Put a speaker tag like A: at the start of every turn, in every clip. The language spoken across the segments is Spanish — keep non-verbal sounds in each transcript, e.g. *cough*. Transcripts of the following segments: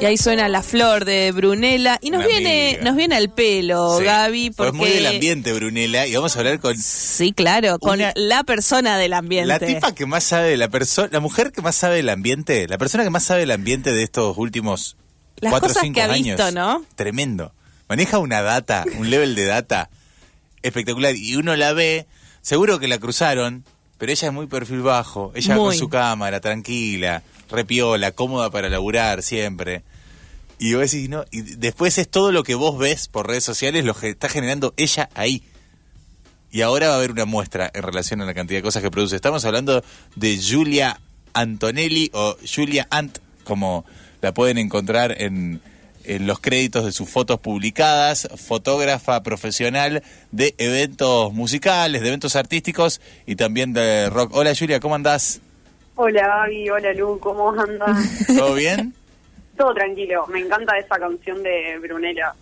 A: Y ahí suena la flor de Brunella. Y nos
B: Una
A: viene,
B: amiga.
A: nos viene al pelo,
B: Sí.
A: Gaby,
B: Pues
A: porque.
B: muy del ambiente, Brunella, y vamos a hablar con
A: Sí, claro, con
B: Una-
A: la persona del ambiente.
B: la tipa que más sabe la persona, la mujer que más sabe del ambiente, la persona que más sabe del ambiente de estos últimos
A: Las
B: cuatro o
A: cosas
B: cinco
A: que ha
B: años.
A: visto, ¿no?
B: Tremendo. Maneja una data, un level de data espectacular, y uno la ve, seguro que la cruzaron, pero ella es muy perfil bajo, ella
A: Muy.
B: con su cámara, tranquila, repiola, cómoda para laburar siempre. Y vos decís, no, y después es todo lo que vos ves por redes sociales lo que está generando ella ahí. Y ahora va a haber una muestra en relación a la cantidad de cosas que produce. Estamos hablando de Julia Antonelli o Julia Ant, como la pueden encontrar en, en los créditos de sus fotos publicadas, fotógrafa profesional de eventos musicales, de eventos artísticos y también de rock. Hola Julia, ¿cómo andás?
C: Hola Gaby, hola Lu, ¿cómo andas?
B: ¿Todo bien? *laughs*
C: Todo tranquilo, me encanta esa canción de Brunella.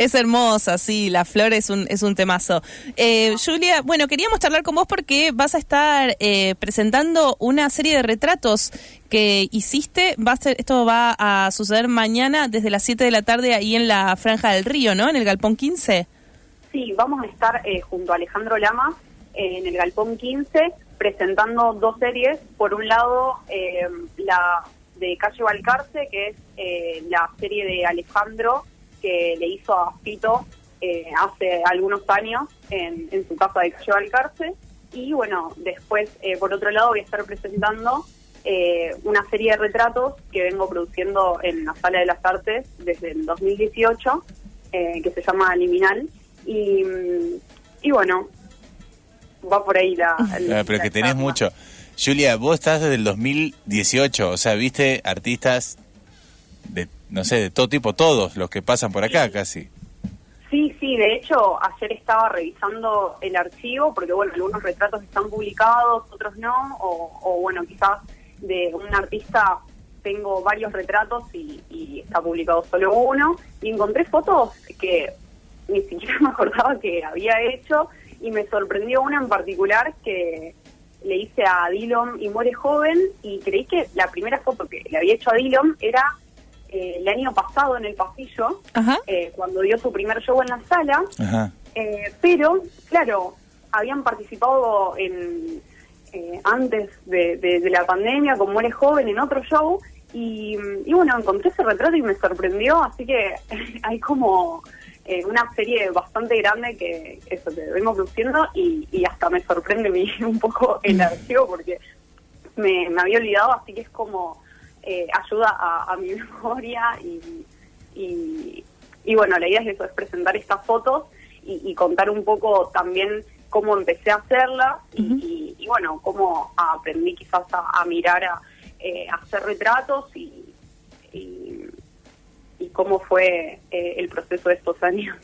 A: Es hermosa, sí, La Flor es un, es un temazo. Eh, Julia, bueno, queríamos charlar con vos porque vas a estar eh, presentando una serie de retratos que hiciste. Va a ser, esto va a suceder mañana desde las 7 de la tarde ahí en la Franja del Río, ¿no? En el Galpón 15.
C: Sí, vamos a estar eh, junto a Alejandro Lama eh, en el Galpón 15 presentando dos series. Por un lado, eh, la de Calle Balcarce, que es eh, la serie de Alejandro que le hizo a Fito eh, hace algunos años en, en su casa de Calle Balcarce. Y bueno, después, eh, por otro lado, voy a estar presentando eh, una serie de retratos que vengo produciendo en la Sala de las Artes desde el 2018, eh, que se llama Liminal. Y, mm, y bueno, va por ahí la...
B: Ah, pero
C: la
B: que tenés
C: charla.
B: mucho. Julia, vos estás desde el 2018, o sea, viste artistas de, no sé, de todo tipo, todos los que pasan por acá casi.
C: Sí, sí, de hecho, ayer estaba revisando el archivo, porque bueno, algunos retratos están publicados, otros no, o, o, bueno, quizás de un artista tengo varios retratos y, y está publicado solo uno, y encontré fotos que ni siquiera *laughs* me acordaba que había hecho, y me sorprendió una en particular que le hice a Dillon y Muere Joven, y creí que la primera foto que le había hecho a Dillon era eh, el año pasado en el pasillo, eh, cuando dio su primer show en la sala,
B: Ajá.
C: eh, pero, claro, habían participado en eh, antes de, de- de la pandemia, como eres joven, en otro show, y, y bueno, encontré ese retrato y me sorprendió, así que *laughs* hay como eh, una serie bastante grande que eso que vengo produciendo y, y hasta me sorprende mi- *laughs* un poco el archivo porque me, me había olvidado, así que es como eh, ayuda a, a mi *laughs* memoria y, y, y bueno, la idea es eso, es presentar estas fotos y, y contar un poco también cómo empecé a hacerlas y, y- y, bueno, cómo aprendí quizás a, a mirar, a, eh, a hacer retratos y, y, y cómo fue eh, el proceso de estos años.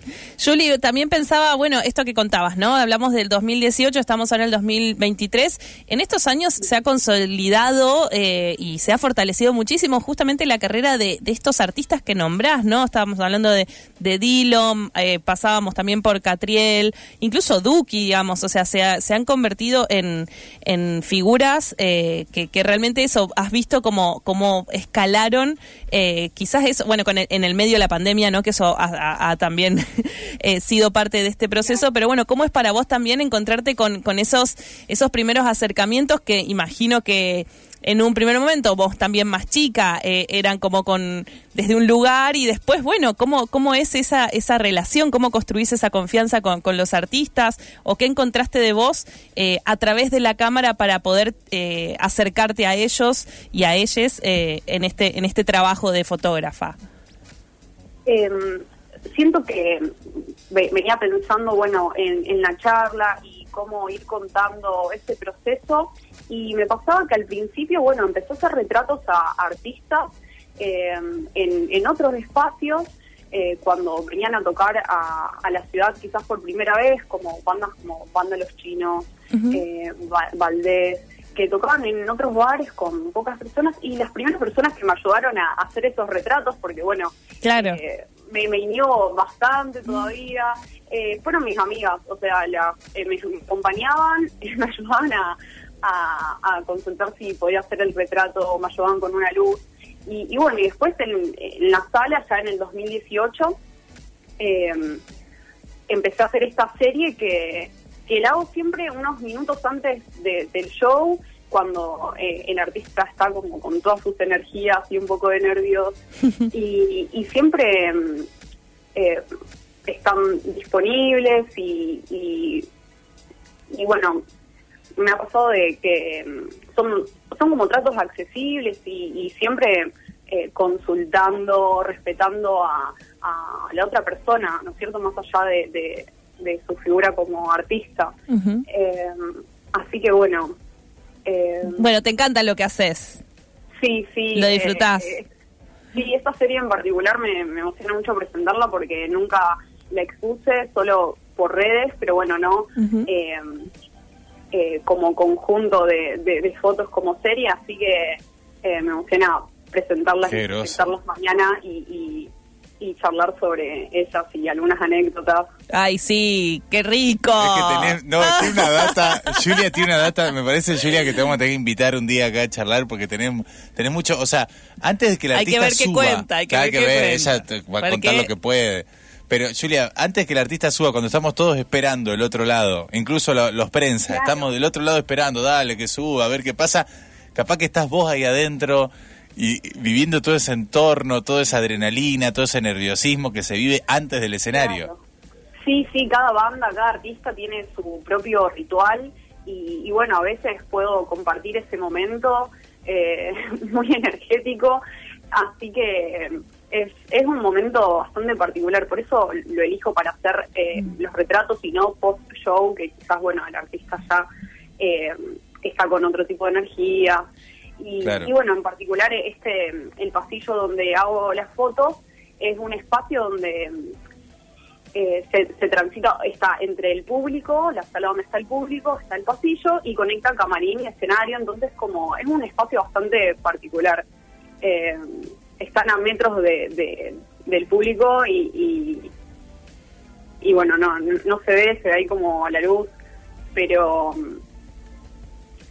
A: Julie, también pensaba, bueno, esto que contabas, ¿no? Hablamos del 2018, estamos ahora en el 2023. En estos años se ha consolidado eh, y se ha fortalecido muchísimo justamente la carrera de, de estos artistas que nombrás, ¿no? Estábamos hablando de, de Dillon, eh, pasábamos también por Catriel, incluso Duki, digamos, o sea, se, ha- se han convertido en, en figuras eh, que, que realmente eso, has visto como, como escalaron, eh, quizás eso, bueno, con el- en el medio de la pandemia, ¿no? Que eso ha, ha- ha también *laughs* eh, sido parte de este proceso, pero bueno, ¿cómo es para vos también encontrarte con, con esos, esos primeros acercamientos que imagino que en un primer momento vos también más chica eh, eran como con desde un lugar y después bueno cómo cómo es esa esa relación cómo construís esa confianza con, con los artistas o qué encontraste de vos eh, a través de la cámara para poder eh, acercarte a ellos y a ellas eh, en este en este trabajo de fotógrafa
C: Eh, siento que ve- venía pensando, bueno, en, en la charla y cómo ir contando ese proceso. Y me pasaba que al principio, bueno, empezó a hacer retratos a artistas eh, en, en otros espacios eh, cuando venían a tocar a, a la ciudad quizás por primera vez, como bandas como Banda Los Chinos, eh, Va- Valdés, que tocaban en otros bares con pocas personas y las primeras personas que me ayudaron a hacer esos retratos, porque bueno,
A: Claro.
C: eh, me, me inió bastante todavía, eh, fueron mis amigas, o sea, la- eh, me, me acompañaban, *laughs* me ayudaban a, a, a consultar si podía hacer el retrato, me ayudaban con una luz. Y, y bueno, y después en, en la sala, ya en el 2018, eh, empecé a hacer esta serie que, que la hago siempre unos minutos antes de- del show, cuando eh, el artista está como con todas sus energías y un poco de nervios. *laughs* y, y siempre mm, eh, están disponibles y, y, y bueno, me ha pasado de que mm, son, son como tratos accesibles y, y siempre eh, consultando, respetando a, a la otra persona, ¿no es cierto? Más allá de, de- de su figura como artista. Eh, así que bueno, eh,
A: Bueno, te encanta lo que haces.
C: sí, sí.
A: Lo
C: eh,
A: disfrutás.
C: eh, sí, esta serie en particular me, me emociona mucho presentarla porque nunca la expuse, solo por redes, pero bueno, no. Eh, eh, como conjunto de, de- de fotos como serie, así que eh, me emociona presentarlas y presentarlas mañana y, y, charlar sobre ellas y algunas anécdotas.
A: Ay, sí, qué rico.
B: Es que tenés, no, tiene una data, *laughs* Julia tiene una data, me parece Julia que te vamos a tener que invitar un día acá a charlar porque tenés, tenés mucho, o sea, antes de que la
A: Hay que
B: artista
A: ver qué
B: suba,
A: cuenta, hay que ver qué cuenta.
B: ella te va a contar lo que puede. Pero Julia, antes que el artista suba, cuando estamos todos esperando el otro lado, incluso lo- los prensa,
C: Claro.
B: estamos del otro lado esperando, dale que suba, a ver qué pasa, capaz que estás vos ahí adentro y viviendo todo ese entorno, toda esa adrenalina, todo ese nerviosismo que se vive antes del escenario.
C: Claro. Sí, sí, cada banda, cada artista tiene su propio ritual y, y bueno, a veces puedo compartir ese momento eh, *laughs* muy energético, así que es, es un momento bastante particular, por eso lo elijo para hacer eh, los retratos y no post-show, que quizás, bueno, el artista ya eh, está con otro tipo de energía. Y,
B: Claro.
C: y bueno, en particular este el pasillo donde hago las fotos es un espacio donde eh, se, se transita, está entre el público, la sala donde está el público, está el pasillo y conecta camarín y escenario, entonces como es un espacio bastante particular. Eh, están a metros de, de- del público y, y, y bueno, no, no se ve, se ve ahí como a la luz, pero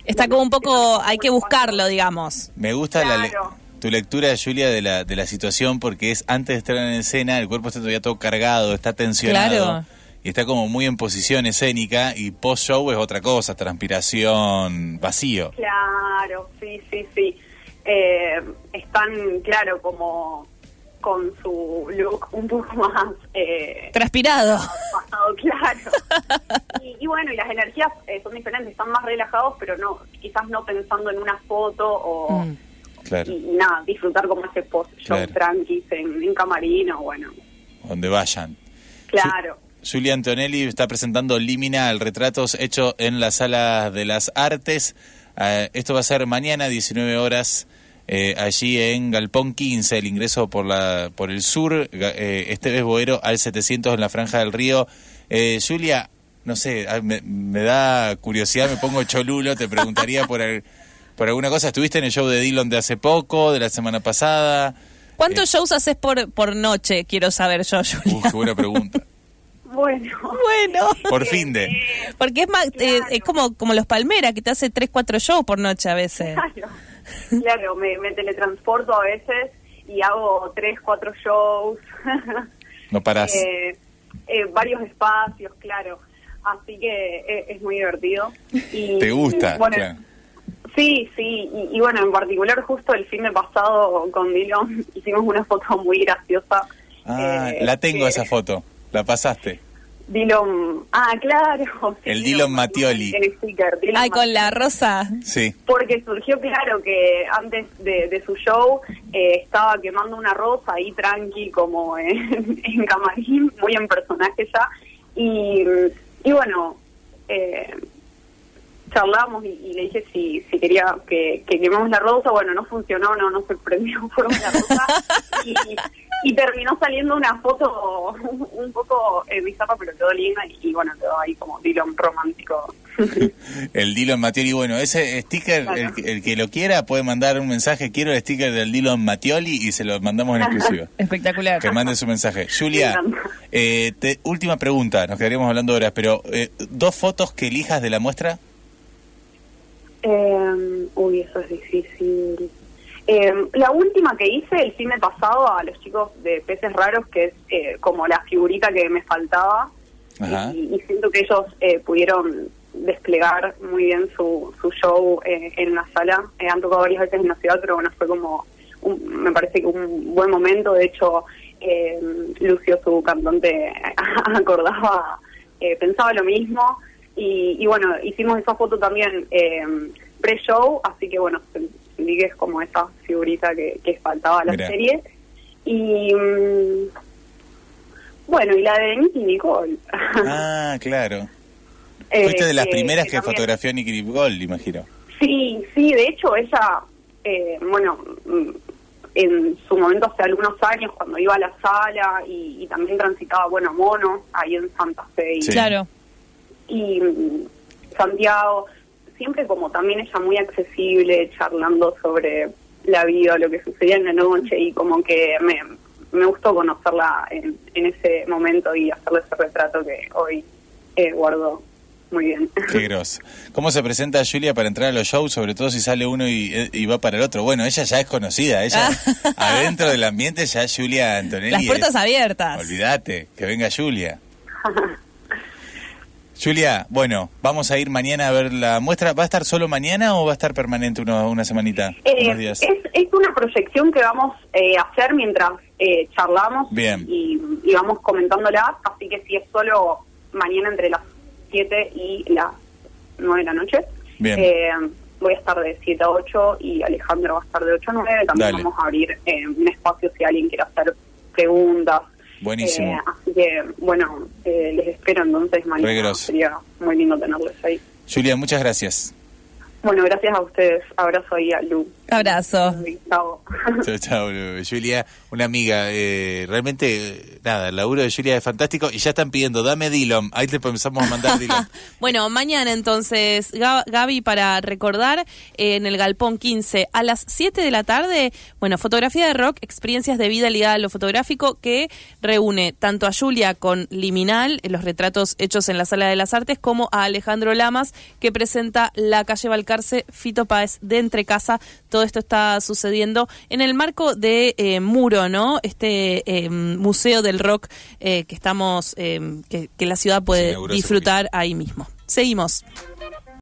A: Está como un poco, hay que buscarlo, digamos.
B: Me gusta la le- tu lectura, Julia, de la, de la situación porque es antes de estar en escena, el cuerpo está todavía todo cargado, está tensionado.
A: Claro.
B: Y está como muy en posición escénica y post-show es otra cosa, transpiración, vacío.
C: Claro, sí, sí, sí. Eh, están, claro, como con su look un poco *laughs* más eh,
A: Transpirado.
C: pasado, *laughs* claro. Y, y bueno, y las energías eh, son diferentes, están más relajados, pero no, quizás no pensando en una foto o
A: Mm.
B: Claro,
C: y, y nada, disfrutar como ese post-show
B: Claro.
C: tranquis en, en camarino, bueno,
B: donde vayan.
C: claro.
B: Julia Antonelli está presentando Límina, el retratos hecho en la Sala de las Artes. Eh, esto va a ser mañana, 19 horas, eh, allí en Galpón 15, el ingreso por la por el sur, eh, Esteves Boero al 700 en la Franja del Río. Eh, Julia, no sé, ah, me, me da curiosidad, me pongo cholulo, te preguntaría por, el- por alguna cosa. ¿Estuviste en el show de Dillon de hace poco, de la semana pasada?
A: ¿Cuántos shows haces por, por noche? Quiero saber yo, Julia.
B: Uf, qué buena pregunta. *laughs*
C: Bueno,
A: Bueno.
B: Por fin de...
A: Porque es más, eh, es como, como los Palmera, que te hace 3, 4 shows por noche a veces.
C: Claro, *laughs* claro me, me teletransporto a veces y hago tres, cuatro shows. *laughs*
B: No parás.
C: Eh, eh, varios espacios, claro. Así que eh, es muy divertido. Y, *laughs*
B: ¿Te gusta?
C: Bueno,
B: Claro.
C: Sí, sí. Y, y bueno, en particular justo el fin de pasado con Dylan hicimos una foto muy graciosa.
B: Ah,
C: eh,
B: la tengo
C: que
B: esa foto. La pasaste.
C: Dylan, ah, claro. sí, *laughs*
B: El Dylan Mattioli.
C: El sticker, Dylan
A: Ay, con la rosa.
B: Sí.
C: Porque surgió claro que antes de, de su show eh, estaba quemando una rosa ahí tranqui como en, *laughs* en camarín, muy en personaje ya. Y, y bueno, eh, charlamos y, y le dije si, si quería que, que quememos la rosa. Bueno, no funcionó, no, no se prendió *laughs* fuego la rosa. y, y terminó saliendo una foto *laughs* un poco eh, bizarra, pero quedó linda y, y bueno, quedó ahí como Dylan romántico. *laughs*
B: El Dylan Mattioli. Bueno, ese sticker,
C: Claro.
B: el, que- el que lo quiera puede mandar un mensaje. Quiero el sticker del Dylan Mattioli y se lo mandamos en exclusiva. *laughs*
A: Espectacular.
B: Que mande su mensaje. Julia, eh, te- última pregunta. Nos quedaríamos hablando horas, pero eh, dos fotos que elijas de la muestra.
C: Eh, uy, eso es difícil. Eh, la última que hice el fin de pasado a los chicos de Peces Raros, que es eh, como la figurita que me faltaba, y, y siento que ellos eh, pudieron desplegar muy bien su, su show eh, en la sala. Eh, han tocado varias veces en la ciudad, pero bueno, fue como, un- me parece que un buen momento. De hecho, eh, Lucio, su cantante, *laughs* acordaba, pensaba lo mismo. Y, y bueno, hicimos esa foto también eh, pre-show, así que bueno, que es como esa figurita que, que faltaba a la
B: Mirá.
C: serie. Y mm, bueno, y la de Nicky Nicole. *laughs*
B: Ah, claro.
C: Eh,
B: Fuiste de las
C: que-
B: primeras que,
C: también-
B: fotografió Nicky Nicole, imagino.
C: Sí, sí, de hecho ella, eh, bueno, mm, en su momento hace algunos años cuando iba a la sala y, y también transitaba, bueno, Mono, ahí en Santa Fe y,
B: Sí.
A: Claro.
C: y, mm, Santiago, siempre como también ella muy accesible, charlando sobre la vida, lo que sucedía en la noche y como que me, me gustó conocerla en, en ese momento y hacerle ese retrato que hoy eh, guardo muy bien. *laughs*
B: Qué grosso. ¿Cómo se presenta Julia para entrar a los shows, sobre todo si sale uno y, y va para el otro? Bueno, ella ya es conocida, ella *laughs* adentro del ambiente ya es Julia Antonelli.
A: Las puertas
B: es-
A: abiertas.
B: Olvídate, que venga Julia. *laughs* Julia, bueno, vamos a ir mañana a ver la muestra. ¿Va a estar solo mañana o va a estar permanente uno- una semanita?
C: Eh,
B: días?
C: es, es una proyección que vamos eh, a hacer mientras eh, charlamos
B: Bien.
C: Y, y vamos comentándola, así que si es solo mañana entre las 7 y las 9 de la noche,
B: Bien.
C: eh, voy a estar de 7 a 8 y Alejandro va a estar de 8 a 9. También
B: Dale.
C: vamos a abrir eh, un espacio si alguien quiere hacer preguntas.
B: Buenísimo.
C: Eh, así que, bueno, eh, les espero entonces mañana. Sería muy lindo tenerles ahí.
B: Julia, muchas gracias.
C: Bueno, gracias a ustedes. Abrazo ahí a Lu.
A: Abrazo.
C: Chao.
B: Chao, chao, Julia, una amiga. eh, realmente, nada, el laburo de Julia es fantástico y ya están pidiendo, dame Dillon. Ahí te empezamos a mandar. *laughs*
A: Bueno, mañana entonces, Ga- Gaby, para recordar, eh, en el Galpón 15 a las 7 de la tarde, bueno, fotografía de rock, experiencias de vida ligada a lo fotográfico, que reúne tanto a Julia con Liminal, en los retratos hechos en la Sala de las Artes, como a Alejandro Lamas, que presenta La Calle Fito Páez de Entre Casa. Todo esto está sucediendo en el marco de eh, Muro, ¿no? Este eh, museo del rock eh, que estamos, que, que la ciudad puede disfrutar ahí mismo. Seguimos.